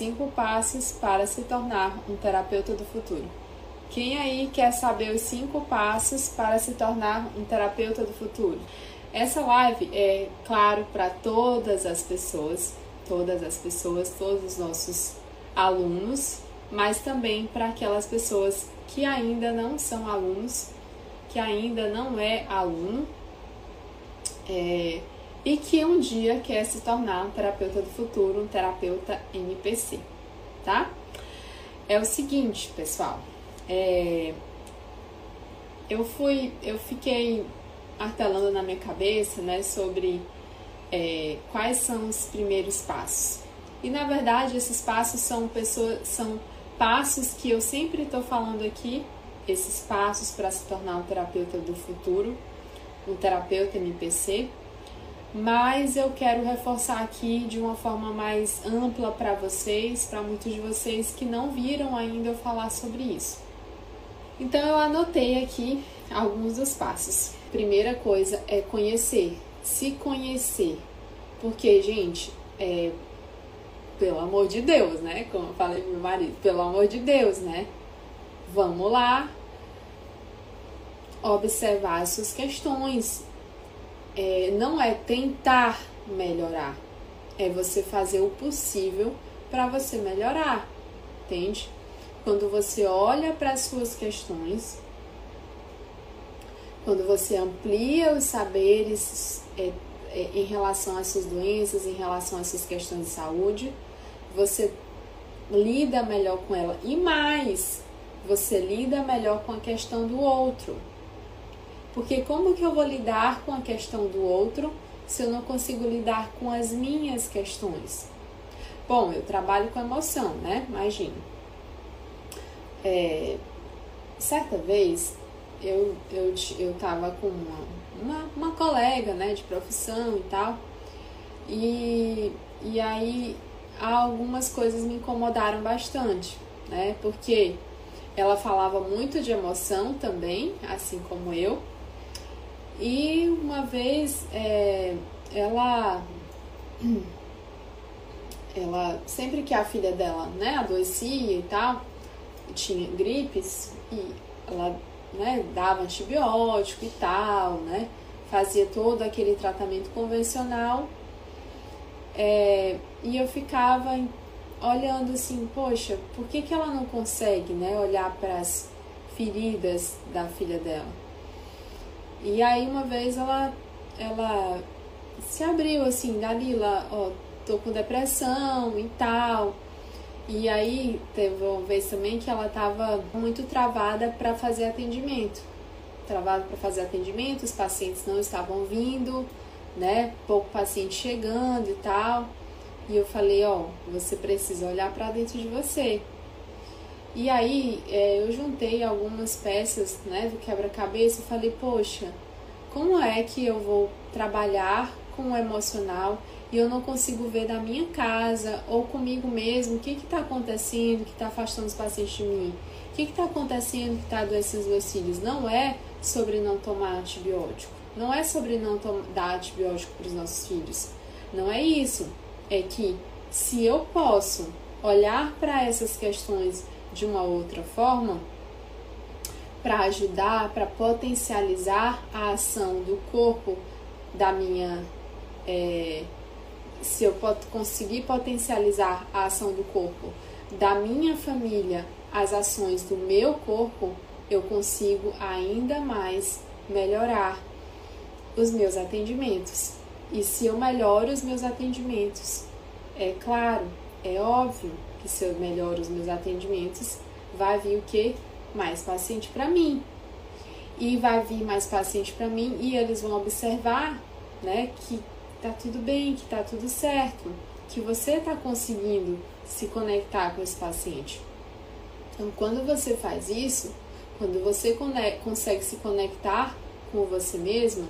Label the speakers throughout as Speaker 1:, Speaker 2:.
Speaker 1: cinco passos para se tornar um terapeuta do futuro. Quem aí quer saber os cinco passos para se tornar um terapeuta do futuro? Essa live é, claro, para todas as pessoas, todas as pessoas, todos os nossos alunos, mas também para aquelas pessoas que ainda não são alunos, que ainda não é aluno, é, e que um dia quer se tornar um terapeuta do futuro, um terapeuta NPC, tá? É o seguinte, pessoal, é, eu fui, eu fiquei martelando na minha cabeça, né, sobre é, quais são os primeiros passos. E na verdade esses passos são pessoas, são passos que eu sempre estou falando aqui, esses passos para se tornar um terapeuta do futuro, um terapeuta MPC, mas eu quero reforçar aqui de uma forma mais ampla para vocês, para muitos de vocês que não viram ainda eu falar sobre isso. Então eu anotei aqui alguns dos passos. Primeira coisa é conhecer, se conhecer. Porque, gente, é, pelo amor de Deus, né? Como eu falei pro meu marido, pelo amor de Deus, né? Vamos lá observar as suas questões. É, não é tentar melhorar, é você fazer o possível para você melhorar, entende? Quando você olha para as suas questões, quando você amplia os saberes é, é, em relação às suas doenças, em relação às suas questões de saúde, você lida melhor com ela. E mais, você lida melhor com a questão do outro. Porque como que eu vou lidar com a questão do outro se eu não consigo lidar com as minhas questões? Bom, eu trabalho com emoção, né? Imagina. É, certa vez eu, eu, eu tava com uma, uma, uma, colega né, de profissão e tal, e, e aí algumas coisas me incomodaram bastante, né? Porque ela falava muito de emoção também, assim como eu, e uma vez é, ela ela sempre que a filha dela né adoecia e tal tinha gripes e ela né, dava antibiótico e tal, né, fazia todo aquele tratamento convencional. É, e eu ficava olhando assim, poxa, por que, que ela não consegue né, olhar para as feridas da filha dela? E aí uma vez ela, ela se abriu assim, Dalila, ó, tô com depressão e tal. E aí teve uma vez também que ela estava muito travada para fazer atendimento. Travada para fazer atendimento, os pacientes não estavam vindo, né? Pouco paciente chegando e tal. E eu falei, ó, você precisa olhar para dentro de você. E aí é, eu juntei algumas peças, né, do quebra-cabeça e falei, poxa, como é que eu vou trabalhar com o emocional e eu não consigo ver da minha casa ou comigo mesmo o que está acontecendo, que está afastando os pacientes de mim, o que está acontecendo que está adoecendo os meus filhos. Não é sobre não tomar antibiótico, não é sobre não dar antibiótico para os nossos filhos. Não é isso. É que se eu posso olhar para essas questões de uma outra forma, para ajudar, para potencializar a ação do corpo da minha é, se eu conseguir potencializar a ação do corpo da minha família, as ações do meu corpo, eu consigo ainda mais melhorar os meus atendimentos. E se eu melhoro os meus atendimentos, é claro, é óbvio que se eu melhoro os meus atendimentos, vai vir o que? Mais paciente para mim. E vai vir mais paciente para mim e eles vão observar, né, que tá tudo bem, que tá tudo certo, que você está conseguindo se conectar com esse paciente. Então, quando você faz isso, quando você consegue se conectar com você mesmo,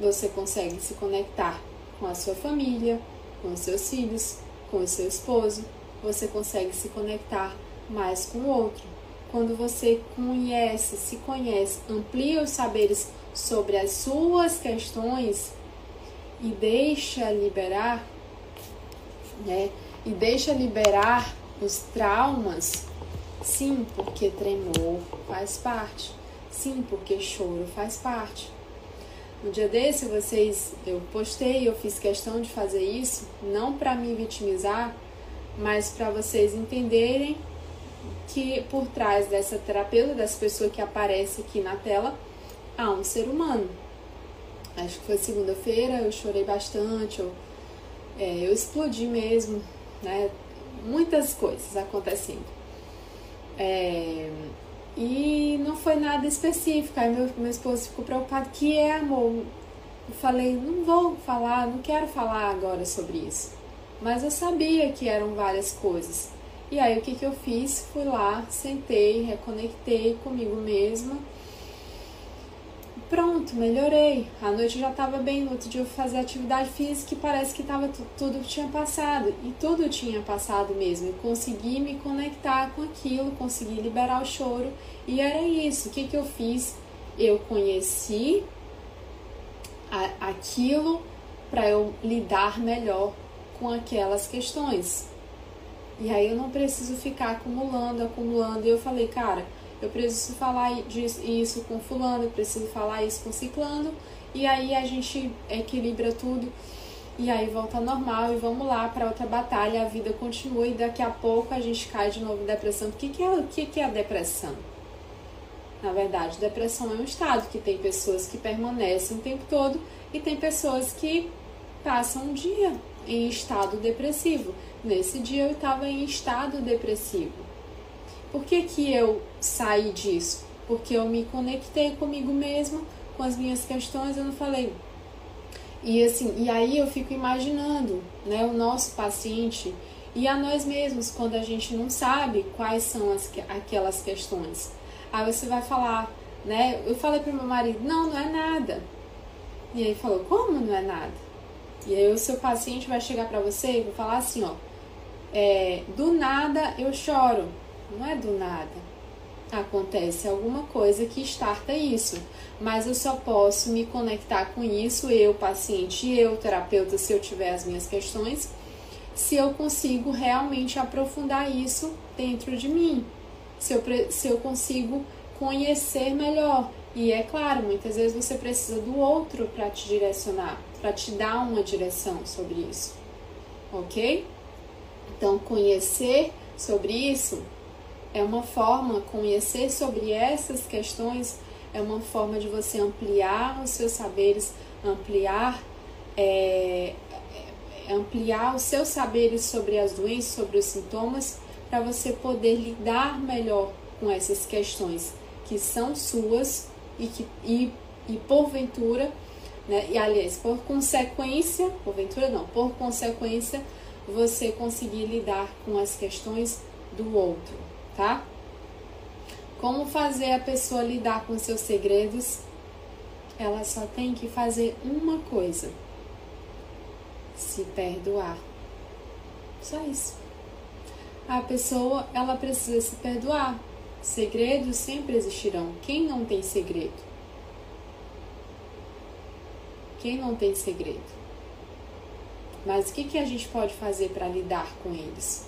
Speaker 1: você consegue se conectar com a sua família, com os seus filhos, com o seu esposo, você consegue se conectar mais com o outro. Quando você conhece, se conhece, amplia os saberes sobre as suas questões, e deixa liberar, né, e deixa liberar os traumas, sim, porque tremor faz parte. Sim, porque choro faz parte. No dia desse, vocês, eu postei, eu fiz questão de fazer isso, não para me vitimizar, mas para vocês entenderem que por trás dessa terapeuta, dessa pessoa que aparece aqui na tela, há um ser humano. Acho que foi segunda-feira, eu chorei bastante, eu, é, eu explodi mesmo, né? Muitas coisas acontecendo. É, e não foi nada específico. Aí meu, meu esposo ficou preocupado, que é amor? Eu falei, não vou falar, não quero falar agora sobre isso. Mas eu sabia que eram várias coisas. E aí o que, que eu fiz? Fui lá, sentei, reconectei comigo mesma. Pronto, melhorei. A noite já estava bem, no outro dia eu fazia atividade física e parece que tava, tudo tinha passado. E tudo tinha passado mesmo. Eu consegui me conectar com aquilo, consegui liberar o choro. E era isso. O que, que eu fiz? Eu conheci a, aquilo para eu lidar melhor com aquelas questões. E aí eu não preciso ficar acumulando, acumulando. E eu falei, cara, eu preciso falar isso com fulano, eu preciso falar isso com ciclano. E aí a gente equilibra tudo. E aí volta normal e vamos lá para outra batalha. A vida continua e daqui a pouco a gente cai de novo em depressão. O que, que, é, o que, que é a depressão? Na verdade, depressão é um estado que tem pessoas que permanecem o tempo todo e tem pessoas que passam um dia em estado depressivo. Nesse dia eu estava em estado depressivo. Por que, que eu saí disso? Porque eu me conectei comigo mesma, com as minhas questões, eu não falei. E assim, e aí eu fico imaginando, né, o nosso paciente e a nós mesmos quando a gente não sabe quais são as, aquelas questões. Aí você vai falar, né? Eu falei para meu marido, não, não é nada. E aí falou, como não é nada? E aí o seu paciente vai chegar para você e vai falar assim, ó, é, do nada eu choro. Não é do nada. Acontece alguma coisa que starta isso, mas eu só posso me conectar com isso, eu, paciente, eu, terapeuta, se eu tiver as minhas questões, se eu consigo realmente aprofundar isso dentro de mim, se eu, se eu consigo conhecer melhor. E é claro, muitas vezes você precisa do outro para te direcionar, para te dar uma direção sobre isso, ok? Então, conhecer sobre isso é uma forma, conhecer sobre essas questões é uma forma de você ampliar os seus saberes, ampliar, é, é, ampliar os seus saberes sobre as doenças, sobre os sintomas, para você poder lidar melhor com essas questões que são suas e que e, e porventura, né, e aliás, por consequência, porventura não, por consequência, você conseguir lidar com as questões do outro tá? Como fazer a pessoa lidar com seus segredos? Ela só tem que fazer uma coisa: se perdoar. Só isso. A pessoa, ela precisa se perdoar. Segredos sempre existirão. Quem não tem segredo? Quem não tem segredo? Mas o que, que a gente pode fazer para lidar com eles?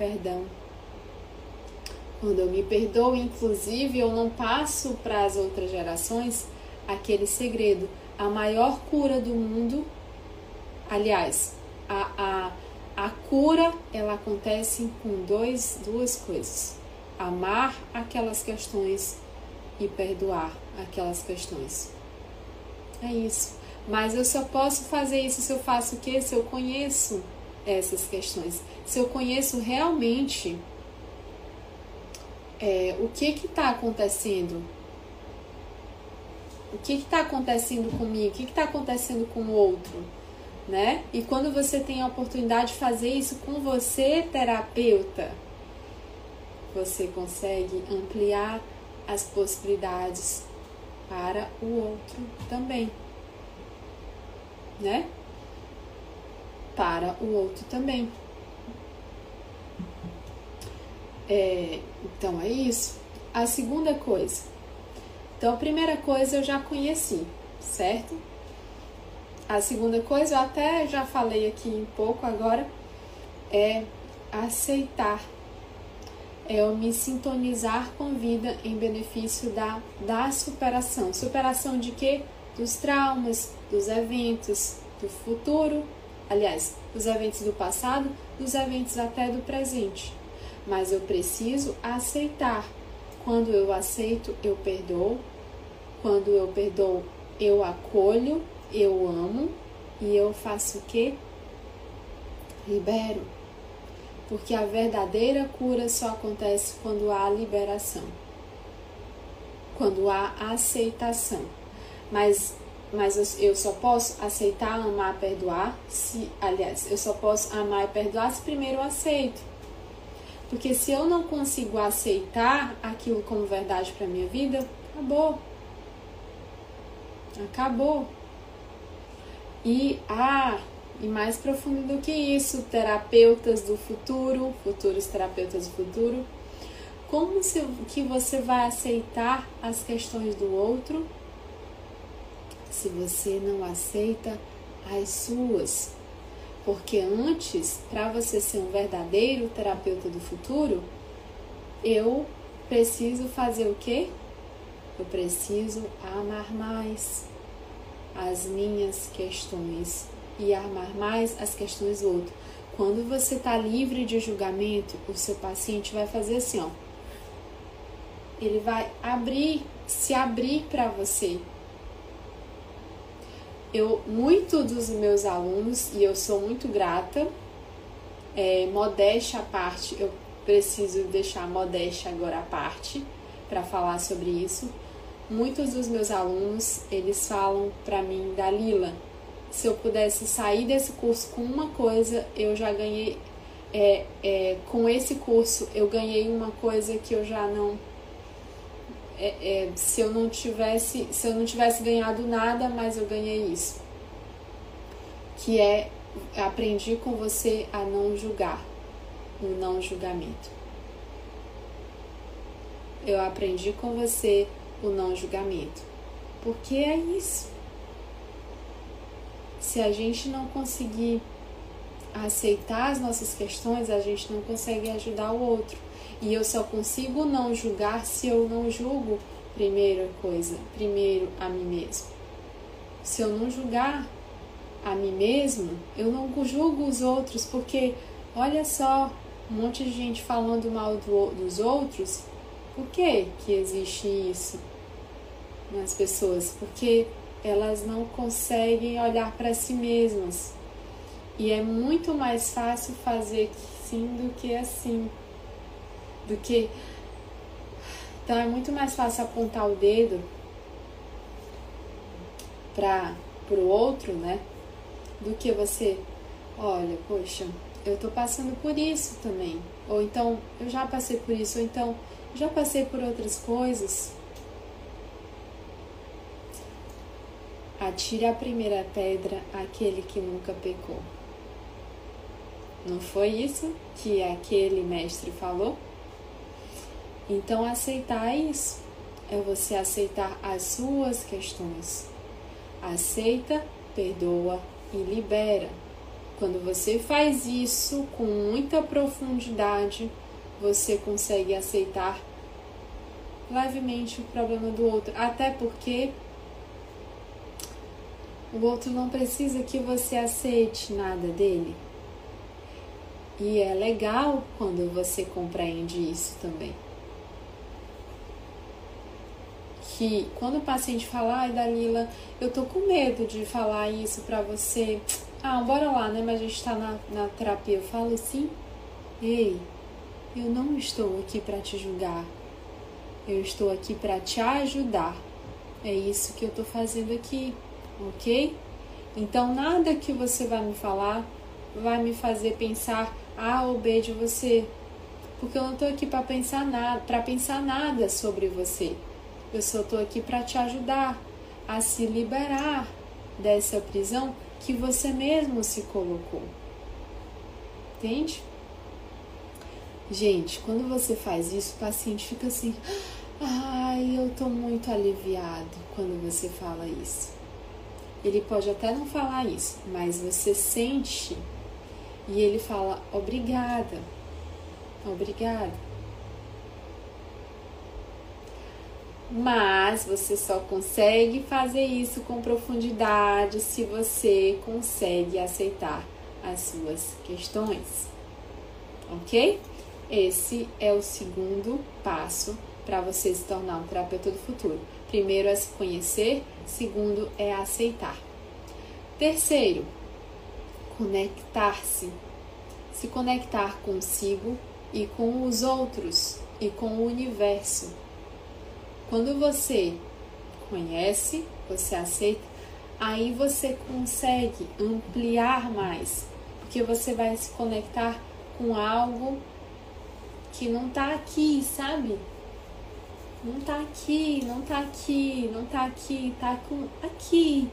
Speaker 1: Perdão. Quando eu me perdoo, inclusive, eu não passo para as outras gerações aquele segredo. A maior cura do mundo, aliás, a, a, a cura ela acontece com dois, duas coisas: amar aquelas questões e perdoar aquelas questões. É isso. Mas eu só posso fazer isso se eu faço o quê? Se eu conheço essas questões. Se eu conheço realmente é, o que está acontecendo, o que está acontecendo comigo, o que está acontecendo com o outro, né? E quando você tem a oportunidade de fazer isso com você, terapeuta, você consegue ampliar as possibilidades para o outro também, né? Para o outro também. É, então é isso. A segunda coisa. Então a primeira coisa eu já conheci, certo? a segunda coisa, eu até já falei aqui um pouco agora, é aceitar. É eu me sintonizar com vida em benefício da, da superação. Superação de quê? Dos traumas, dos eventos, do futuro, aliás, dos eventos do passado, dos eventos até do presente. Mas eu preciso aceitar. Quando eu aceito, eu perdoo. Quando eu perdoo, eu acolho, eu amo e eu faço o quê? Libero. Porque a verdadeira cura só acontece quando há liberação. Quando há aceitação. Mas mas eu só posso aceitar, amar, perdoar se, aliás, eu só posso amar e perdoar se primeiro eu aceito. Porque se eu não consigo aceitar aquilo como verdade para minha vida, acabou. Acabou. E ah, e mais profundo do que isso, terapeutas do futuro, futuros terapeutas do futuro, como se, que você vai aceitar as questões do outro se você não aceita as suas. Porque antes, para você ser um verdadeiro terapeuta do futuro, eu preciso fazer o quê? Eu preciso amar mais as minhas questões e amar mais as questões do outro. Quando você está livre de julgamento, o seu paciente vai fazer assim, ó. Ele vai abrir, se abrir para você, eu muito dos meus alunos e eu sou muito grata é, modéstia à parte eu preciso deixar modéstia agora à parte para falar sobre isso. Muitos dos meus alunos eles falam para mim Dalila se eu pudesse sair desse curso com uma coisa eu já ganhei é, é, com esse curso eu ganhei uma coisa que eu já não é, é, se eu não tivesse se eu não tivesse ganhado nada, mas eu ganhei isso, que é aprendi com você a não julgar, o não julgamento. Eu aprendi com você o não julgamento, porque é isso. Se a gente não conseguir aceitar as nossas questões, a gente não consegue ajudar o outro. E eu só consigo não julgar se eu não julgo, primeira coisa, primeiro a mim mesmo. Se eu não julgar a mim mesmo, eu não julgo os outros, porque olha só, um monte de gente falando mal do, dos outros. Por que que existe isso nas pessoas? Porque elas não conseguem olhar para si mesmas. E é muito mais fácil fazer sim do que assim do que. Então é muito mais fácil apontar o dedo para o outro, né? Do que você, olha, poxa, eu tô passando por isso também. Ou então, eu já passei por isso, ou então, já passei por outras coisas. Atire a primeira pedra aquele que nunca pecou. Não foi isso que aquele mestre falou? Então, aceitar isso é você aceitar as suas questões. Aceita, perdoa e libera. Quando você faz isso com muita profundidade, você consegue aceitar levemente o problema do outro, até porque o outro não precisa que você aceite nada dele. E é legal quando você compreende isso também. Que quando o paciente fala, ai Dalila, eu tô com medo de falar isso pra você. Ah, bora lá, né? Mas a gente tá na, na terapia. Eu falo assim, ei, eu não estou aqui para te julgar. Eu estou aqui para te ajudar. É isso que eu tô fazendo aqui, ok? Então nada que você vai me falar vai me fazer pensar A ou B de você, porque eu não tô aqui para pensar nada, para pensar nada sobre você. Eu só estou aqui para te ajudar a se liberar dessa prisão que você mesmo se colocou. Entende? Gente, quando você faz isso, o paciente fica assim: ai, eu tô muito aliviado quando você fala isso. ele pode até não falar isso, mas você sente e ele fala obrigada, obrigada. Mas você só consegue fazer isso com profundidade se você consegue aceitar as suas questões. Ok? Esse é o segundo passo para você se tornar um terapeuta do futuro. Primeiro é se conhecer, segundo é aceitar. Terceiro, conectar-se. Se conectar consigo e com os outros e com o universo. Quando você conhece, você aceita, aí você consegue ampliar mais, porque você vai se conectar com algo que não está aqui, sabe? Não tá aqui, não tá aqui, não tá aqui, tá com aqui.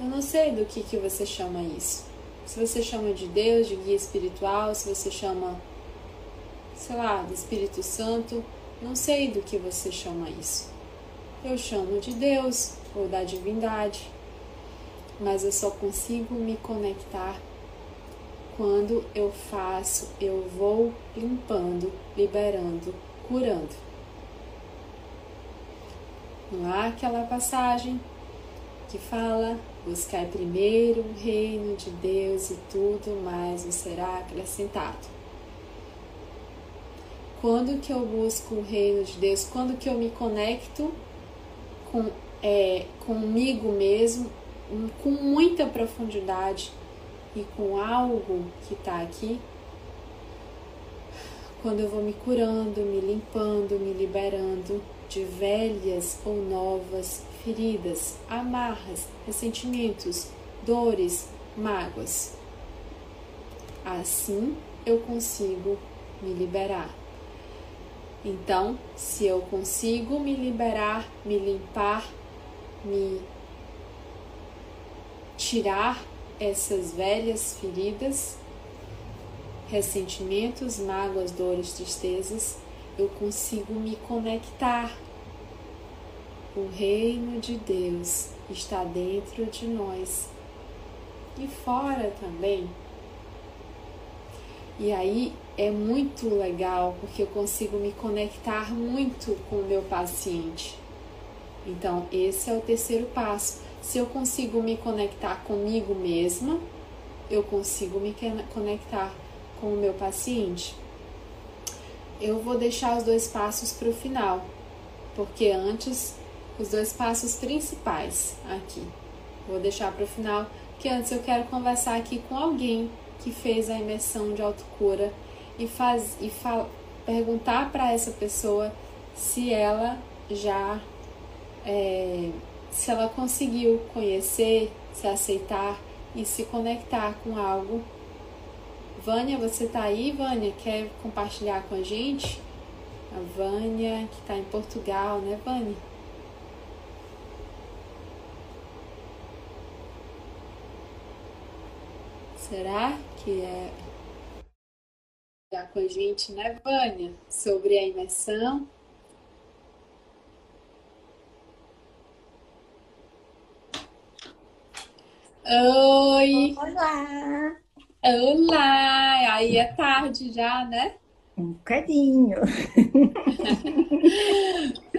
Speaker 1: Eu não sei do que, que você chama isso. Se você chama de Deus, de guia espiritual, se você chama, sei lá, do Espírito Santo, não sei do que você chama isso. Eu chamo de Deus ou da divindade, mas eu só consigo me conectar quando eu faço, eu vou limpando, liberando curando. Não há aquela passagem que fala: buscar primeiro o reino de Deus e tudo mais nos será acrescentado. Quando que eu busco o reino de Deus? Quando que eu me conecto com, é, comigo mesmo, com muita profundidade e com algo que está aqui quando eu vou me curando, me limpando, me liberando de velhas ou novas feridas, amarras, ressentimentos, dores, mágoas. Assim eu consigo me liberar. Então, se eu consigo me liberar, me limpar, me tirar essas velhas feridas, ressentimentos, mágoas, dores, tristezas, eu consigo me conectar. O reino de Deus está dentro de nós e fora também. E aí é muito legal porque eu consigo me conectar muito com o meu paciente. Então, esse é o terceiro passo. Se eu consigo me conectar comigo mesma, eu consigo me conectar com o meu paciente, eu vou deixar os dois passos para o final, porque antes, os dois passos principais aqui, vou deixar para o final, porque antes eu quero conversar aqui com alguém que fez a imersão de autocura e, faz, e fa, perguntar para essa pessoa se ela já é, se ela conseguiu conhecer, se aceitar e se conectar com algo Vânia, você tá aí, Vânia? Quer compartilhar com a gente? A Vânia, que está em Portugal, né, Vânia? Será que é com a gente, né, Vânia, sobre a imersão? Oi!
Speaker 2: Olá!
Speaker 1: Olá! Aí é tarde já, né?
Speaker 2: Um bocadinho.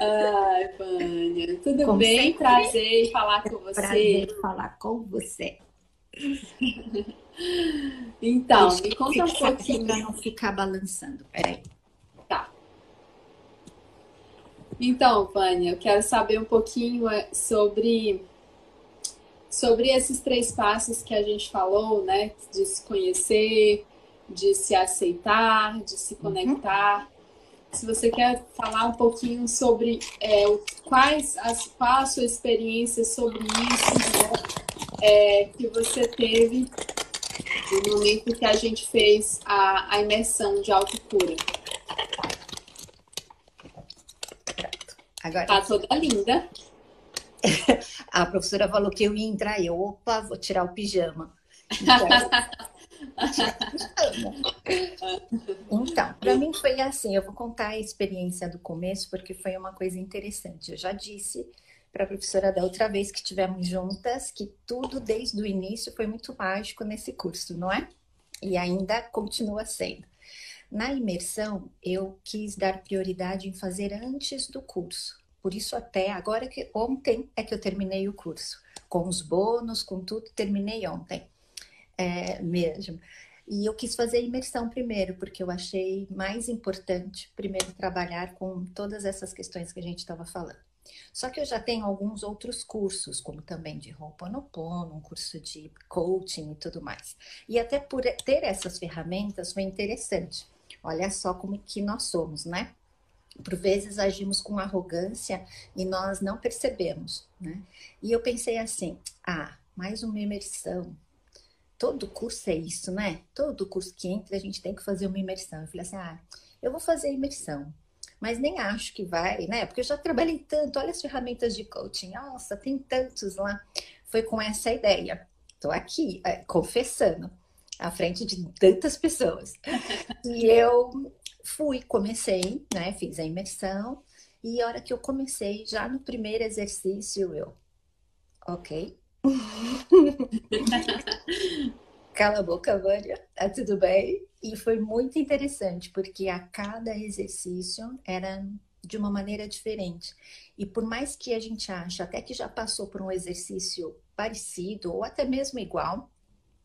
Speaker 1: Ai, Vânia, tudo Como bem? Sempre. Prazer em falar com você.
Speaker 2: Prazer falar com você.
Speaker 1: então, Deixa me conta um pouquinho.
Speaker 2: Para não ficar balançando, peraí.
Speaker 1: Tá. Então, Vânia, eu quero saber um pouquinho é, sobre sobre esses três passos que a gente falou, né? De se conhecer, de se aceitar, de se uhum. conectar. Uhum. Se você quer falar um pouquinho sobre é, quais as, qual a sua experiência sobre isso, né? É, que você teve no momento que a gente fez a, a imersão de autocura. Agora, tá toda linda.
Speaker 2: a professora falou que eu ia entrar e eu, opa, vou tirar o pijama. Então, para mim foi assim, eu vou contar a experiência do começo porque foi uma coisa interessante. Eu já disse para a professora da outra vez que tivemos juntas que tudo desde o início foi muito mágico nesse curso, não é? E ainda continua sendo. Na imersão, eu quis dar prioridade em fazer antes do curso. Por isso, até agora que ontem é que eu terminei o curso, com os bônus, com tudo, terminei ontem é, mesmo. E eu quis fazer imersão primeiro, porque eu achei mais importante primeiro trabalhar com todas essas questões que a gente estava falando. Só que eu já tenho alguns outros cursos, como também de Ho'oponopono, um curso de coaching e tudo mais. E até por ter essas ferramentas foi interessante. Olha só como que nós somos, né? Por vezes agimos com arrogância e nós não percebemos, né? E eu pensei assim: ah, mais uma imersão. Todo curso é isso, né? Todo curso que entra a gente tem que fazer uma imersão. Eu falei assim: ah, eu vou fazer imersão mas nem acho que vai, né? Porque eu já trabalhei tanto, olha as ferramentas de coaching, nossa, tem tantos lá. Foi com essa ideia. Estou aqui, é, confessando, à frente de tantas pessoas. e eu fui, comecei, né? Fiz a imersão, e a hora que eu comecei, já no primeiro exercício, eu, ok. Cala a boca, Vânia, tá tudo bem? E foi muito interessante, porque a cada exercício era de uma maneira diferente. E por mais que a gente ache até que já passou por um exercício parecido ou até mesmo igual,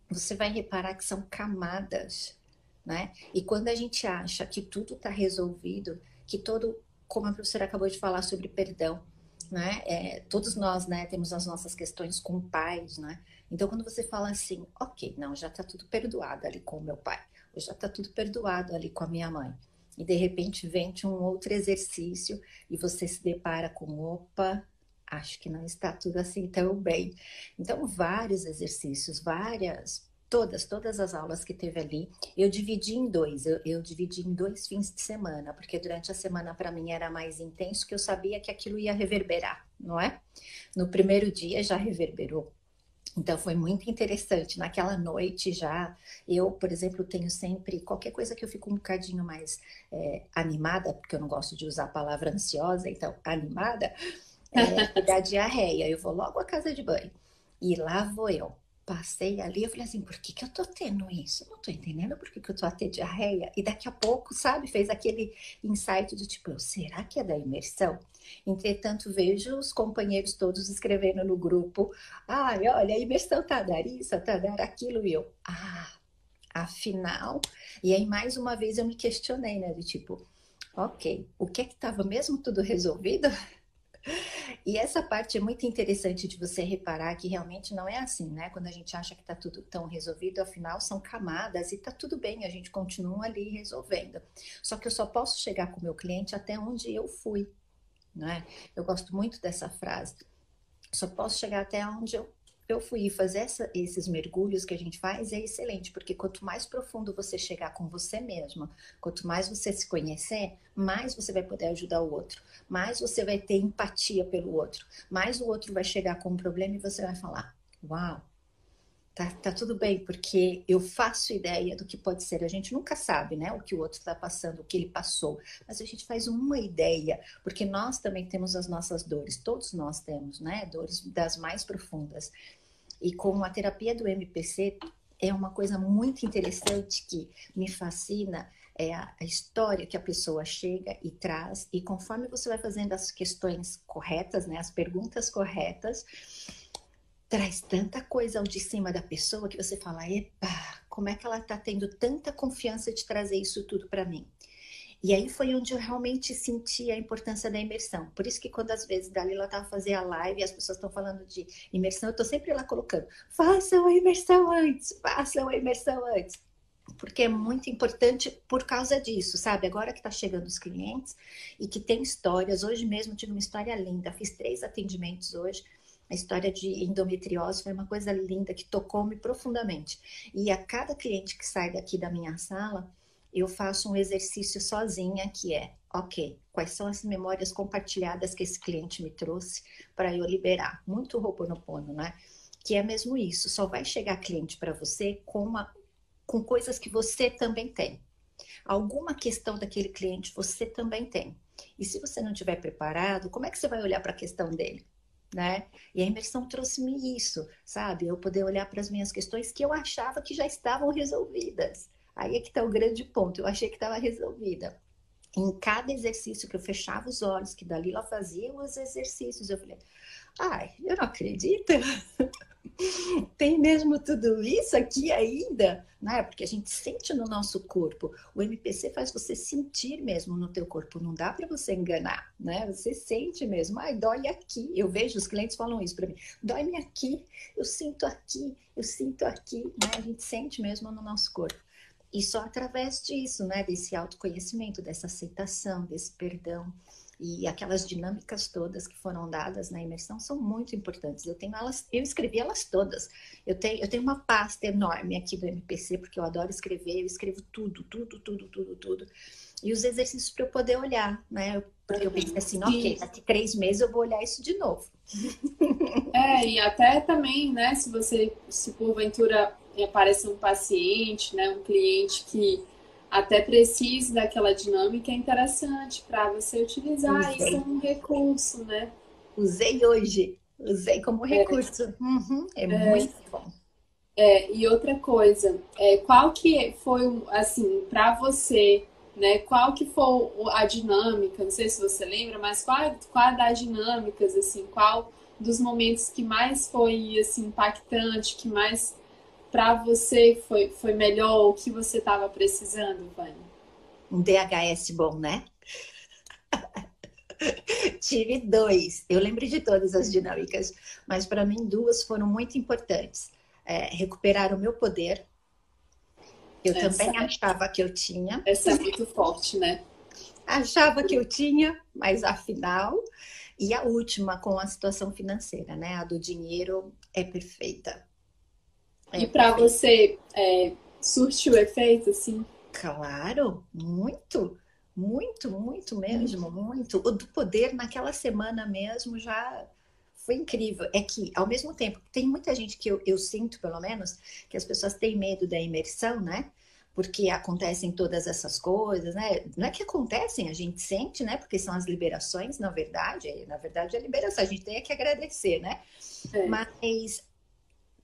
Speaker 2: você vai reparar que são camadas, né? E quando a gente acha que tudo está resolvido, que todo, como a professora acabou de falar sobre perdão, né? É, todos nós, né, temos as nossas questões com pais, né? Então, quando você fala assim, ok, não, já está tudo perdoado ali com o meu pai, já está tudo perdoado ali com a minha mãe. E de repente vem um outro exercício e você se depara com, opa, acho que não está tudo assim tão bem. Então, vários exercícios, várias, todas, todas as aulas que teve ali, eu dividi em dois, eu, eu dividi em dois fins de semana, porque durante a semana para mim era mais intenso, que eu sabia que aquilo ia reverberar, não é? No primeiro dia já reverberou então foi muito interessante. Naquela noite já, eu, por exemplo, tenho sempre qualquer coisa que eu fico um bocadinho mais é, animada, porque eu não gosto de usar a palavra ansiosa, então animada, é, da diarreia. Eu vou logo à casa de banho e lá vou eu passei ali, eu falei assim, por que, que eu tô tendo isso? Eu não tô entendendo por que, que eu tô a ter diarreia. E daqui a pouco, sabe, fez aquele insight do tipo, será que é da imersão? Entretanto, vejo os companheiros todos escrevendo no grupo, ai, olha, a imersão tá a dar isso, tá a dar aquilo, e eu, ah, afinal. E aí, mais uma vez, eu me questionei, né, tipo, ok, o que é que tava mesmo tudo resolvido? E essa parte é muito interessante de você reparar que realmente não é assim, né? Quando a gente acha que está tudo tão resolvido, afinal são camadas e está tudo bem, a gente continua ali resolvendo. Só que eu só posso chegar com o meu cliente até onde eu fui, né? Eu gosto muito dessa frase. Só posso chegar até onde eu eu fui fazer essa, esses mergulhos que a gente faz é excelente, porque quanto mais profundo você chegar com você mesma, quanto mais você se conhecer, mais você vai poder ajudar o outro, mais você vai ter empatia pelo outro, mais o outro vai chegar com um problema e você vai falar: Uau, tá, tá tudo bem, porque eu faço ideia do que pode ser. A gente nunca sabe, né, o que o outro está passando, o que ele passou, mas a gente faz uma ideia, porque nós também temos as nossas dores, todos nós temos, né, dores das mais profundas. E com a terapia do MPC, é uma coisa muito interessante que me fascina é a, a, história que a pessoa chega e traz, e conforme você vai fazendo as questões corretas, né, as perguntas corretas, traz tanta coisa de cima da pessoa que você fala, epa, como é que ela está tendo tanta confiança de trazer isso tudo para mim? E aí foi onde eu realmente senti a importância da imersão. Por isso que quando às vezes Dalila tá fazendo a live e as pessoas estão falando de imersão, eu tô sempre lá colocando, façam a imersão antes, façam a imersão antes. Porque é muito importante por causa disso, sabe? Agora que tá chegando os clientes e que tem histórias. Hoje mesmo tive uma história linda, fiz três atendimentos hoje a história de endometriose foi uma coisa linda que tocou-me profundamente. E a cada cliente que sai daqui da minha sala, eu faço um exercício sozinha que é, ok, quais são as memórias compartilhadas que esse cliente me trouxe para eu liberar? Muito Ho'oponopono, né? Que é mesmo isso, só vai chegar cliente para você com, uma, com coisas que você também tem. Alguma questão daquele cliente você também tem. E se você não estiver preparado, como é que você vai olhar para a questão dele? Né? E a imersão trouxe-me isso, sabe? Eu poder olhar para as minhas questões que eu achava que já estavam resolvidas. Aí é que está o grande ponto. Eu achei que estava resolvida. Em cada exercício que eu fechava os olhos, que Dalila fazia os exercícios, eu falei, ai, eu não acredito. Tem mesmo tudo isso aqui ainda, né? Porque a gente sente no nosso corpo. O MPC faz você sentir mesmo no teu corpo, não dá para você enganar, né? Você sente mesmo. Ai, dói aqui. Eu vejo os clientes falam isso para mim. Dói-me aqui, eu sinto aqui, eu sinto aqui, né? A gente sente mesmo no nosso corpo. E só através disso, né, desse autoconhecimento, dessa aceitação, desse perdão e aquelas dinâmicas todas que foram dadas na imersão são muito importantes. Eu tenho elas, eu escrevi elas todas. Eu tenho, eu tenho uma pasta enorme aqui do MPC porque eu adoro escrever. Eu escrevo tudo, tudo, tudo, tudo, tudo. E os exercícios para eu poder olhar, né? Porque eu pensei assim, ok, daqui três meses eu vou olhar isso de novo.
Speaker 1: É, e até também, né? Se você, se porventura aparecer um paciente, né, um cliente que até precise daquela dinâmica, é interessante para você utilizar Usei. isso como um recurso, né?
Speaker 2: Usei hoje, usei como é. recurso. É, uhum, é, é muito bom.
Speaker 1: É, e outra coisa, é, qual que foi, assim, para você, né, qual que foi a dinâmica, não sei se você lembra, mas qual, qual das dinâmicas, assim, qual dos momentos que mais foi, assim, impactante, que mais para você foi, foi melhor o que você estava precisando, Vânia?
Speaker 2: Um DHS bom, né? Tive dois. Eu lembro de todas as dinâmicas, mas para mim duas foram muito importantes. É, recuperar o meu poder. Eu essa também achava que eu tinha.
Speaker 1: Essa é muito forte, né?
Speaker 2: Achava que eu tinha, mas afinal. E a última com a situação financeira, né? A do dinheiro é perfeita.
Speaker 1: É, e para você, é, surte o efeito, assim?
Speaker 2: Claro, muito, muito, muito mesmo, muito. O do poder naquela semana mesmo já foi incrível. É que, ao mesmo tempo, tem muita gente que eu, eu sinto, pelo menos, que as pessoas têm medo da imersão, né? porque acontecem todas essas coisas, né? Não é que acontecem, a gente sente, né? Porque são as liberações, na verdade. Na verdade, é a liberação, a gente tem que agradecer, né? É. Mas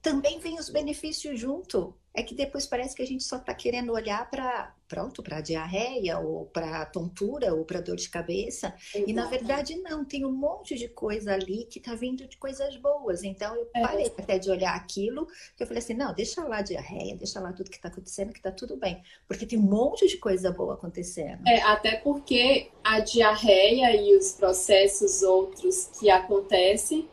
Speaker 2: também vem os benefícios junto. É que depois parece que a gente só está querendo olhar para pronto, para diarreia ou para tontura ou para dor de cabeça. Exato. E na verdade não, tem um monte de coisa ali que está vindo de coisas boas. Então eu é. parei até de olhar aquilo, que eu falei assim, não, deixa lá a diarreia, deixa lá tudo que está acontecendo, que está tudo bem, porque tem um monte de coisa boa acontecendo.
Speaker 1: É, até porque a diarreia e os processos outros que acontecem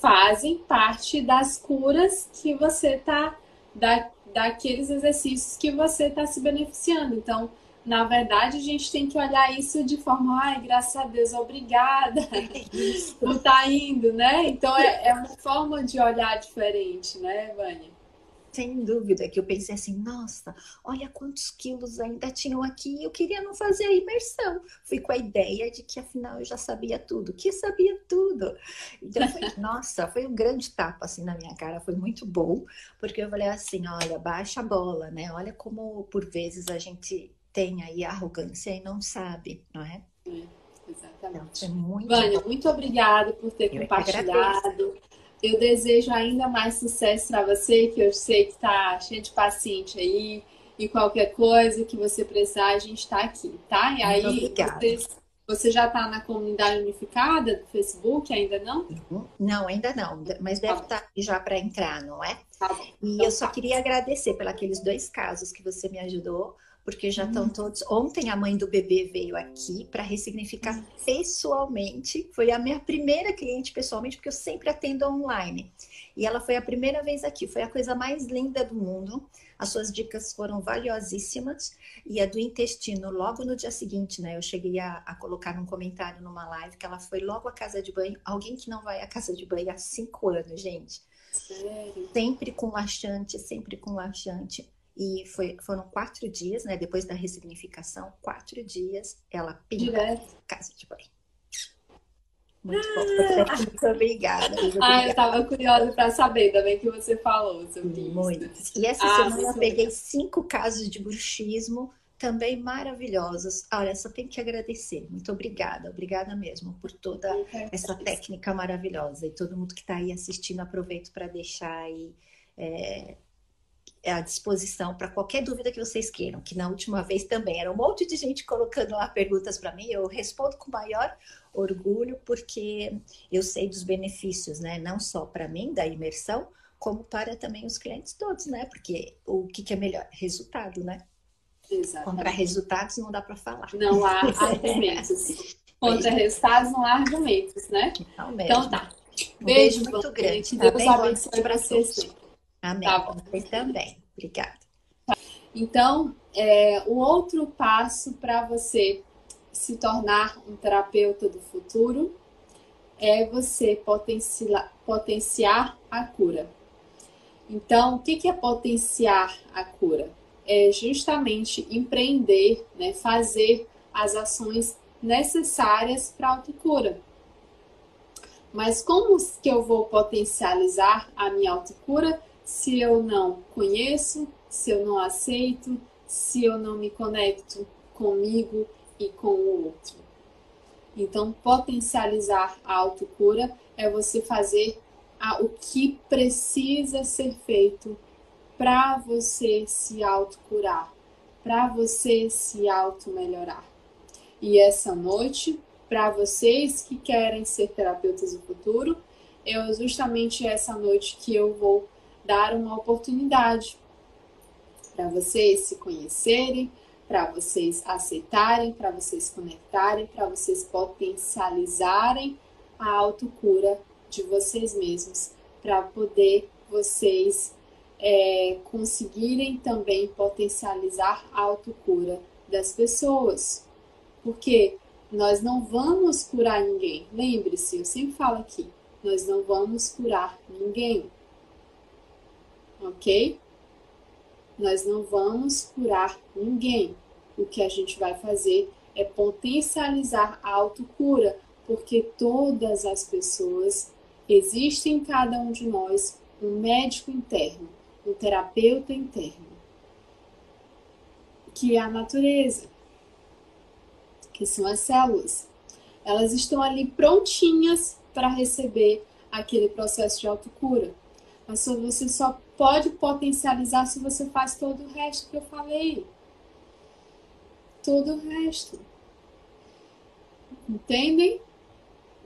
Speaker 1: fazem parte das curas que você tá da, daqueles exercícios que você está se beneficiando. Então, na verdade, a gente tem que olhar isso de forma, ai, graças a Deus, obrigada por estar tá indo, né? Então é, é uma forma de olhar diferente, né, Vânia?
Speaker 2: Sem dúvida, que eu pensei assim, nossa, olha quantos quilos ainda tinham aqui, eu queria não fazer a imersão. Fui com a ideia de que afinal eu já sabia tudo, que sabia tudo. Então, foi, nossa, foi um grande tapa assim na minha cara, foi muito bom, porque eu falei assim, olha, baixa a bola, né? Olha como por vezes a gente tem aí arrogância e não sabe, não é?
Speaker 1: é exatamente. Então, muito Vânia, muito obrigada por ter eu compartilhado. Eu desejo ainda mais sucesso para você, que eu sei que está cheio de paciente aí. E qualquer coisa que você precisar, a gente está aqui, tá? E aí, você, você, já está na comunidade unificada do Facebook? Ainda não?
Speaker 2: Não, ainda não. Mas deve estar tá. tá já para entrar, não é? Tá bom. E então, eu só tá. queria agradecer pelos dois casos que você me ajudou porque já estão hum. todos. Ontem a mãe do bebê veio aqui para ressignificar hum. pessoalmente. Foi a minha primeira cliente pessoalmente, porque eu sempre atendo online. E ela foi a primeira vez aqui. Foi a coisa mais linda do mundo. As suas dicas foram valiosíssimas. E a do intestino, logo no dia seguinte, né? Eu cheguei a, a colocar num comentário numa live que ela foi logo à casa de banho. Alguém que não vai à casa de banho há cinco anos, gente. Sério? Sempre com laxante, sempre com laxante. E foi, foram quatro dias, né? Depois da ressignificação, quatro dias, ela pinta casa de banho. Muito bom. Ah! Muito obrigada.
Speaker 1: Ah, eu estava curiosa para saber também que você falou sobre
Speaker 2: Muito. isso. E essa ah, semana eu peguei cinco casos de bruxismo também maravilhosos. Olha, só tenho que agradecer. Muito obrigada, obrigada mesmo por toda essa técnica maravilhosa. E todo mundo que está aí assistindo, aproveito para deixar aí é, à disposição para qualquer dúvida que vocês queiram. Que na última vez também era um monte de gente colocando lá perguntas para mim. Eu respondo com maior orgulho, porque eu sei dos benefícios, né? Não só para mim da imersão, como para também os clientes todos, né? Porque o que, que é melhor? Resultado, né? Exatamente. Contra resultados não dá para falar.
Speaker 1: Não há argumentos. Contra resultados não há argumentos, né? Então tá.
Speaker 2: Um beijo, beijo muito grande. Tá Deus abençoe para vocês. Amém. Tá. Vocês também. Obrigada.
Speaker 1: Então, é, o outro passo para você se tornar um terapeuta do futuro é você potenciar, potenciar a cura. Então, o que é potenciar a cura? é justamente empreender, né, fazer as ações necessárias para a autocura. Mas como que eu vou potencializar a minha autocura se eu não conheço, se eu não aceito, se eu não me conecto comigo e com o outro? Então, potencializar a autocura é você fazer a, o que precisa ser feito para você se autocurar, para você se auto-melhorar. E essa noite, para vocês que querem ser terapeutas do futuro, é justamente essa noite que eu vou dar uma oportunidade para vocês se conhecerem, para vocês aceitarem, para vocês conectarem, para vocês potencializarem a autocura de vocês mesmos, para poder vocês é, conseguirem também potencializar a autocura das pessoas. Porque nós não vamos curar ninguém. Lembre-se, eu sempre falo aqui, nós não vamos curar ninguém. Ok? Nós não vamos curar ninguém. O que a gente vai fazer é potencializar a autocura, porque todas as pessoas existem em cada um de nós um médico interno um terapeuta interno, que é a natureza, que são as células. Elas estão ali prontinhas para receber aquele processo de autocura. Mas você só pode potencializar se você faz todo o resto que eu falei. Todo o resto. Entendem?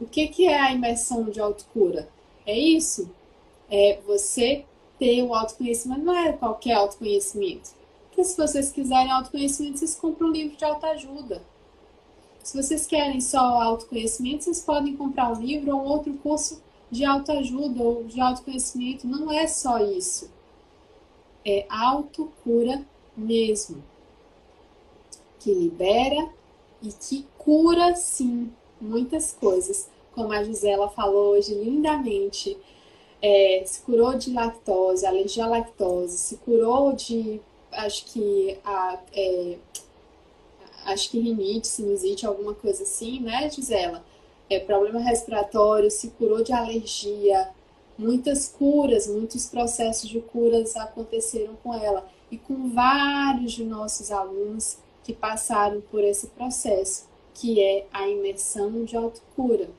Speaker 1: O que, que é a imersão de autocura? É isso? É você ter o autoconhecimento não é qualquer autoconhecimento. Porque se vocês quiserem autoconhecimento, vocês compram um livro de autoajuda. Se vocês querem só autoconhecimento, vocês podem comprar um livro ou outro curso de autoajuda ou de autoconhecimento. Não é só isso. É autocura mesmo. Que libera e que cura, sim, muitas coisas. Como a Gisela falou hoje lindamente é, se curou de lactose, alergia à lactose, se curou de, acho que, a, é, acho que rinite, sinusite, alguma coisa assim, né, Gisela? É, problema respiratório, se curou de alergia, muitas curas, muitos processos de curas aconteceram com ela e com vários de nossos alunos que passaram por esse processo, que é a imersão de autocura.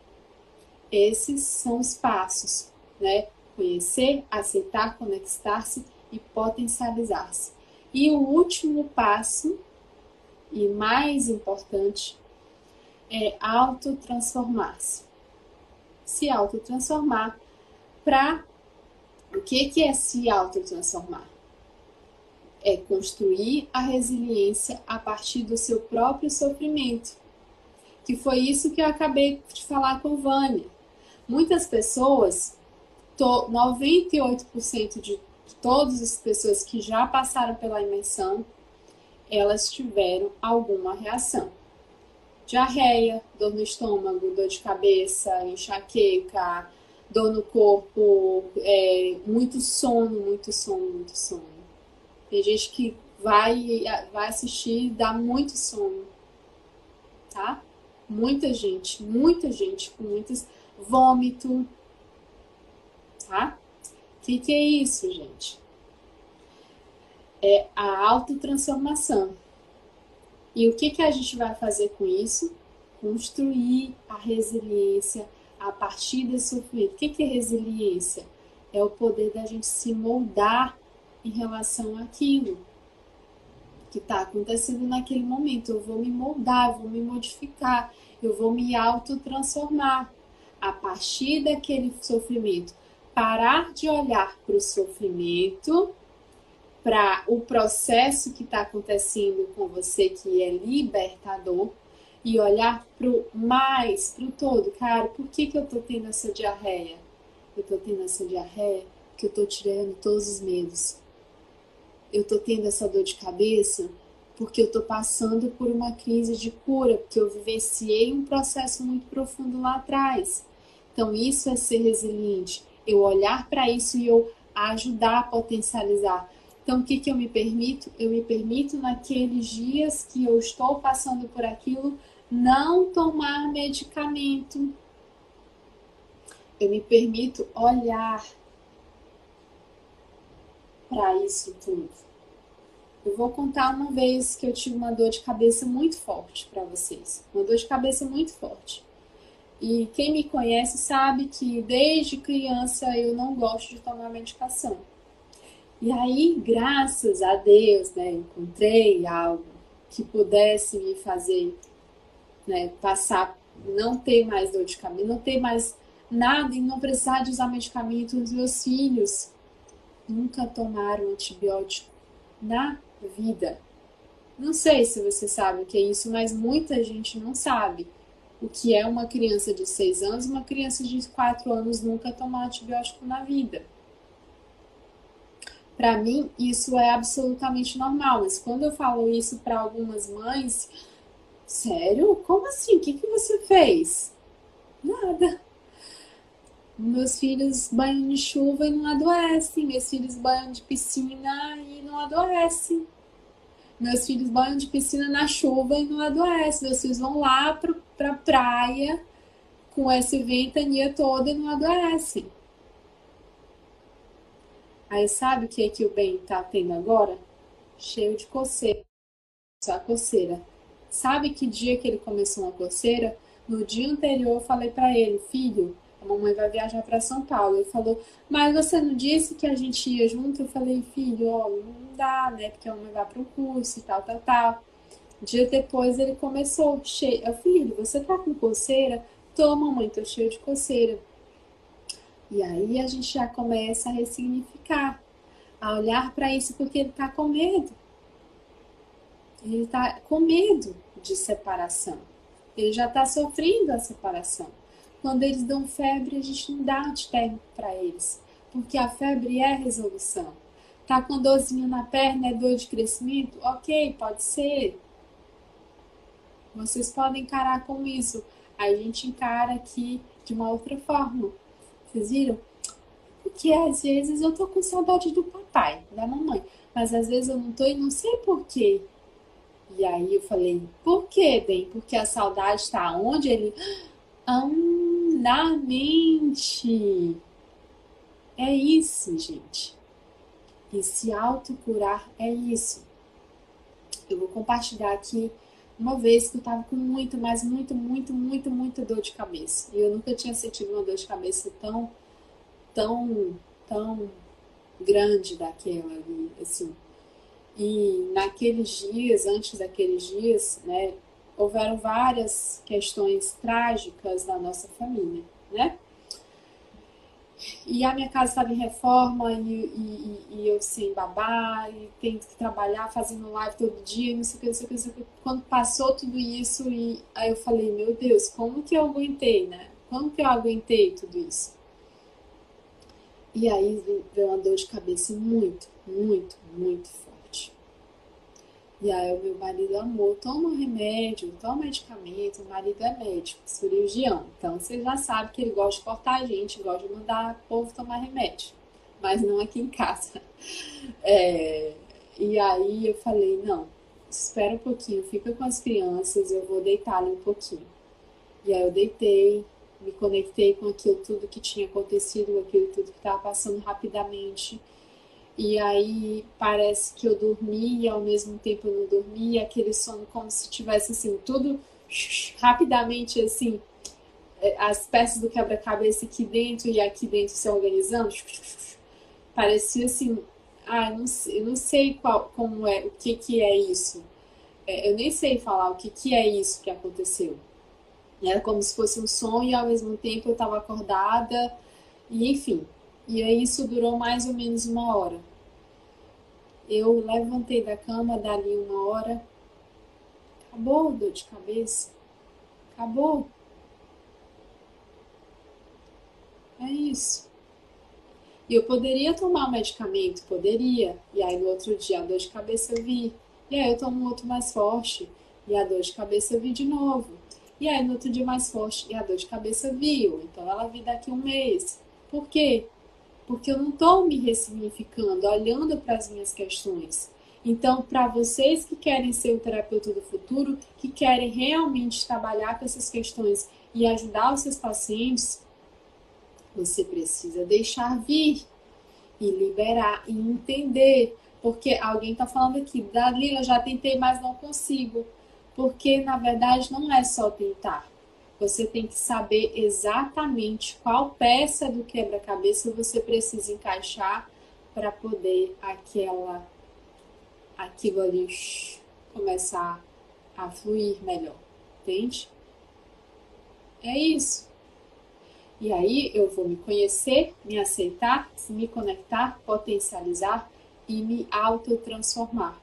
Speaker 1: Esses são os passos né? Conhecer, aceitar, conectar-se e potencializar-se. E o último passo, e mais importante, é autotransformar-se. Se autotransformar para o que, que é se autotransformar? É construir a resiliência a partir do seu próprio sofrimento. Que foi isso que eu acabei de falar com Vânia. Muitas pessoas 98% de todas as pessoas que já passaram pela imersão, elas tiveram alguma reação. Diarreia, dor no estômago, dor de cabeça, enxaqueca, dor no corpo, é, muito sono, muito sono, muito sono. Tem gente que vai, vai assistir e dá muito sono, tá? Muita gente, muita gente com muitos vômito, tá? O que, que é isso, gente? É a autotransformação. E o que, que a gente vai fazer com isso? Construir a resiliência a partir desse sofrimento. O que, que é resiliência? É o poder da gente se moldar em relação àquilo que está acontecendo naquele momento. Eu vou me moldar, vou me modificar, eu vou me autotransformar a partir daquele sofrimento. Parar de olhar para o sofrimento, para o processo que está acontecendo com você, que é libertador, e olhar para o mais, para o todo. Cara, por que, que eu estou tendo essa diarreia? Eu estou tendo essa diarreia porque eu estou tirando todos os medos eu tô tendo essa dor de cabeça porque eu tô passando por uma crise de cura, porque eu vivenciei um processo muito profundo lá atrás. Então, isso é ser resiliente. Eu olhar para isso e eu ajudar a potencializar. Então, o que, que eu me permito? Eu me permito, naqueles dias que eu estou passando por aquilo, não tomar medicamento. Eu me permito olhar para isso tudo. Eu vou contar uma vez que eu tive uma dor de cabeça muito forte para vocês. Uma dor de cabeça muito forte. E quem me conhece sabe que desde criança eu não gosto de tomar medicação. E aí, graças a Deus, né, encontrei algo que pudesse me fazer né, passar, não ter mais dor de cabeça, não ter mais nada e não precisar de usar medicamento. Os meus filhos nunca tomaram antibiótico na vida. Não sei se você sabe o que é isso, mas muita gente não sabe o que é uma criança de 6 anos uma criança de 4 anos nunca tomar antibiótico na vida. Para mim, isso é absolutamente normal, mas quando eu falo isso para algumas mães, sério? Como assim? O que, que você fez? Nada. Meus filhos banham de chuva e não adoecem. Meus filhos banham de piscina e não adoecem. Meus filhos banham de piscina na chuva e não adoecem. Meus filhos vão lá para pra praia com essa ventania toda e não adoecem. Aí sabe o que é que o bem tá tendo agora? Cheio de coceira. Só coceira. Sabe que dia que ele começou uma coceira? No dia anterior eu falei para ele, filho, a mamãe vai viajar para São Paulo. Ele falou, mas você não disse que a gente ia junto? Eu falei, filho, ó, não dá, né? Porque a mamãe vai para o curso e tal, tal, tal. Dia depois ele começou, cheio. Filho, você tá com coceira? Tô, mamãe, tô cheio de coceira. E aí a gente já começa a ressignificar, a olhar para isso porque ele tá com medo. Ele tá com medo de separação. Ele já tá sofrendo a separação. Quando eles dão febre, a gente não dá antitérmico para eles, porque a febre é resolução. Tá com dorzinho na perna, é dor de crescimento? Ok, pode ser. Vocês podem encarar com isso. A gente encara aqui de uma outra forma. Vocês viram? Porque às vezes eu tô com saudade do papai, da mamãe, mas às vezes eu não tô e não sei por quê. E aí eu falei, por quê, bem? Porque a saudade está onde ele na mente. É isso, gente. E se autocurar é isso. Eu vou compartilhar aqui uma vez que eu tava com muito, mas muito, muito, muito, muita dor de cabeça. E eu nunca tinha sentido uma dor de cabeça tão, tão, tão grande daquela ali, assim. E naqueles dias, antes daqueles dias, né, houveram várias questões trágicas na nossa família, né? E a minha casa estava em reforma e, e, e, eu sem babá, e tendo que trabalhar, fazendo live todo dia, não sei o que, não sei o que, não sei o que. Quando passou tudo isso, e aí eu falei, meu Deus, como que eu aguentei, né? Como que eu aguentei tudo isso? E aí veio uma dor de cabeça muito, muito, muito forte. E aí o meu marido, amor, toma um remédio, toma medicamento, o marido é médico, cirurgião. Então você já sabe que ele gosta de cortar a gente, gosta de mandar o povo tomar remédio. Mas não aqui em casa. É, e aí eu falei, não, espera um pouquinho, fica com as crianças, eu vou deitar ali um pouquinho. E aí eu deitei, me conectei com aquilo tudo que tinha acontecido, aquilo tudo que estava passando rapidamente. E aí parece que eu dormi e ao mesmo tempo eu não dormi, aquele sono como se tivesse assim, tudo rapidamente assim, é, as peças do quebra-cabeça aqui dentro e aqui dentro se organizando. Parecia assim, ah, eu não sei, eu não sei qual, como é, o que que é isso. É, eu nem sei falar o que que é isso que aconteceu. Era como se fosse um sonho e ao mesmo tempo eu estava acordada e enfim. E aí isso durou mais ou menos uma hora. Eu levantei da cama dali uma hora. Acabou dor de cabeça. Acabou. É isso. E eu poderia tomar medicamento, poderia. E aí no outro dia a dor de cabeça vi. E aí eu tomo outro mais forte. E a dor de cabeça vi de novo. E aí no outro dia mais forte. E a dor de cabeça viu. Então ela vi daqui um mês. Por quê? Porque eu não estou me ressignificando, olhando para as minhas questões. Então, para vocês que querem ser o terapeuta do futuro, que querem realmente trabalhar com essas questões e ajudar os seus pacientes, você precisa deixar vir e liberar e entender. Porque alguém está falando aqui, Dalila, já tentei, mas não consigo. Porque na verdade não é só tentar. Você tem que saber exatamente qual peça do quebra-cabeça você precisa encaixar para poder aquela aquilo ali começar a fluir melhor, entende? É isso. E aí eu vou me conhecer, me aceitar, me conectar, potencializar e me autotransformar.